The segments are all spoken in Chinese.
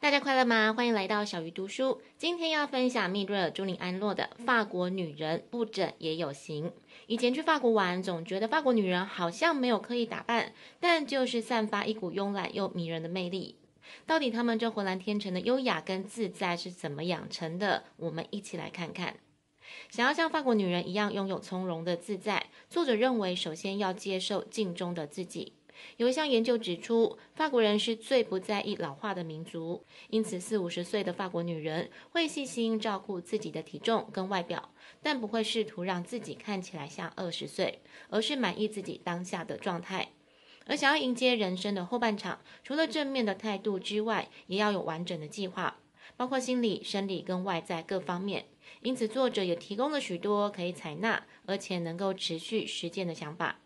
大家快乐吗？欢迎来到小鱼读书。今天要分享蜜瑞尔·朱琳安洛的《法国女人不整也有型》。以前去法国玩，总觉得法国女人好像没有刻意打扮，但就是散发一股慵懒又迷人的魅力。到底她们这浑然天成的优雅跟自在是怎么养成的？我们一起来看看。想要像法国女人一样拥有从容的自在，作者认为首先要接受镜中的自己。有一项研究指出，法国人是最不在意老化的民族，因此四五十岁的法国女人会细心照顾自己的体重跟外表，但不会试图让自己看起来像二十岁，而是满意自己当下的状态。而想要迎接人生的后半场，除了正面的态度之外，也要有完整的计划，包括心理、生理跟外在各方面。因此，作者也提供了许多可以采纳而且能够持续实践的想法。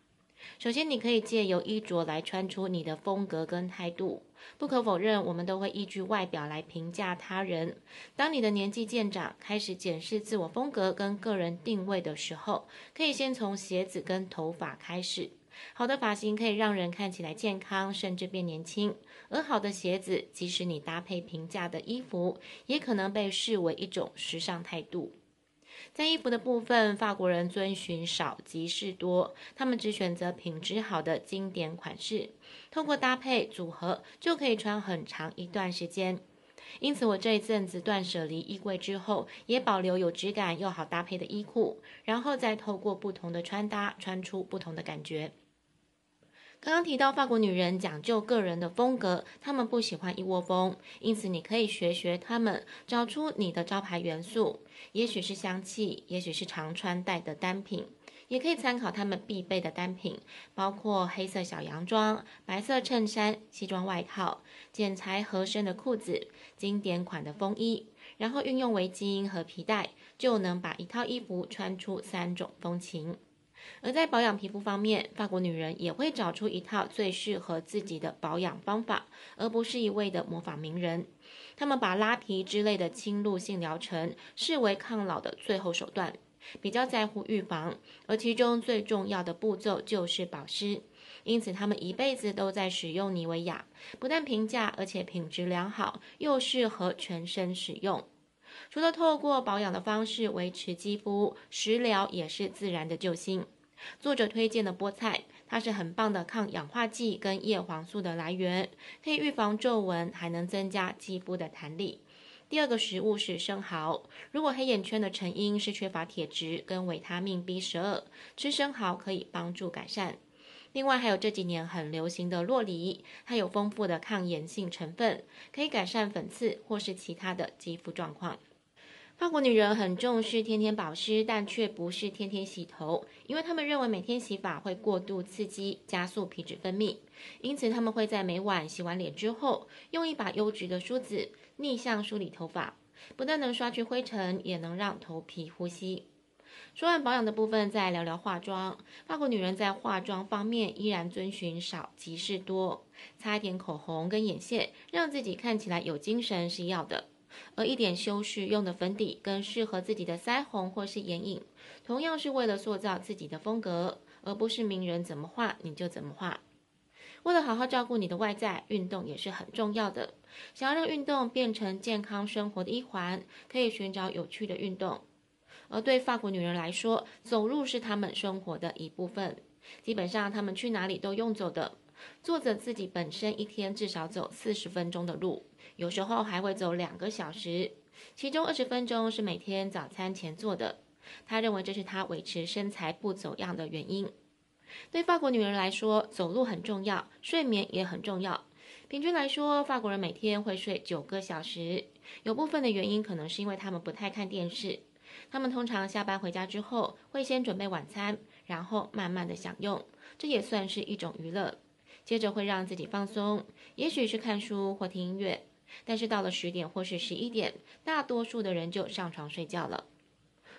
首先，你可以借由衣着来穿出你的风格跟态度。不可否认，我们都会依据外表来评价他人。当你的年纪渐长，开始检视自我风格跟个人定位的时候，可以先从鞋子跟头发开始。好的发型可以让人看起来健康，甚至变年轻；而好的鞋子，即使你搭配平价的衣服，也可能被视为一种时尚态度。在衣服的部分，法国人遵循少即是多，他们只选择品质好的经典款式，通过搭配组合就可以穿很长一段时间。因此，我这一阵子断舍离衣柜之后，也保留有质感又好搭配的衣裤，然后再透过不同的穿搭穿出不同的感觉。刚刚提到法国女人讲究个人的风格，她们不喜欢一窝蜂，因此你可以学学她们，找出你的招牌元素，也许是香气，也许是常穿戴的单品，也可以参考她们必备的单品，包括黑色小洋装、白色衬衫、西装外套、剪裁合身的裤子、经典款的风衣，然后运用围巾和皮带，就能把一套衣服穿出三种风情。而在保养皮肤方面，法国女人也会找出一套最适合自己的保养方法，而不是一味的模仿名人。她们把拉皮之类的侵入性疗程视为抗老的最后手段，比较在乎预防，而其中最重要的步骤就是保湿。因此，她们一辈子都在使用妮维雅，不但平价，而且品质良好，又适合全身使用。除了透过保养的方式维持肌肤，食疗也是自然的救星。作者推荐的菠菜，它是很棒的抗氧化剂跟叶黄素的来源，可以预防皱纹，还能增加肌肤的弹力。第二个食物是生蚝，如果黑眼圈的成因是缺乏铁质跟维他命 B 十二，吃生蚝可以帮助改善。另外还有这几年很流行的洛梨，它有丰富的抗炎性成分，可以改善粉刺或是其他的肌肤状况。法国女人很重视天天保湿，但却不是天天洗头，因为她们认为每天洗发会过度刺激，加速皮脂分泌，因此她们会在每晚洗完脸之后，用一把优质的梳子逆向梳理头发，不但能刷去灰尘，也能让头皮呼吸。说完保养的部分，再聊聊化妆。法国女人在化妆方面依然遵循少即是多，擦一点口红跟眼线，让自己看起来有精神是要的。而一点修饰用的粉底跟适合自己的腮红或是眼影，同样是为了塑造自己的风格，而不是名人怎么画你就怎么画。为了好好照顾你的外在，运动也是很重要的。想要让运动变成健康生活的一环，可以寻找有趣的运动。而对法国女人来说，走路是她们生活的一部分，基本上她们去哪里都用走的。作者自己本身一天至少走四十分钟的路，有时候还会走两个小时，其中二十分钟是每天早餐前做的。他认为这是他维持身材不走样的原因。对法国女人来说，走路很重要，睡眠也很重要。平均来说，法国人每天会睡九个小时。有部分的原因可能是因为他们不太看电视，他们通常下班回家之后会先准备晚餐，然后慢慢的享用，这也算是一种娱乐。接着会让自己放松，也许是看书或听音乐，但是到了十点或是十一点，大多数的人就上床睡觉了。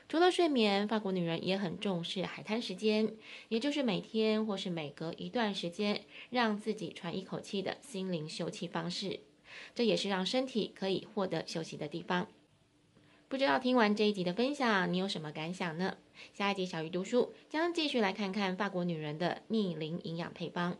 除了睡眠，法国女人也很重视海滩时间，也就是每天或是每隔一段时间，让自己喘一口气的心灵休憩方式。这也是让身体可以获得休息的地方。不知道听完这一集的分享，你有什么感想呢？下一集小鱼读书将继续来看看法国女人的逆龄营养配方。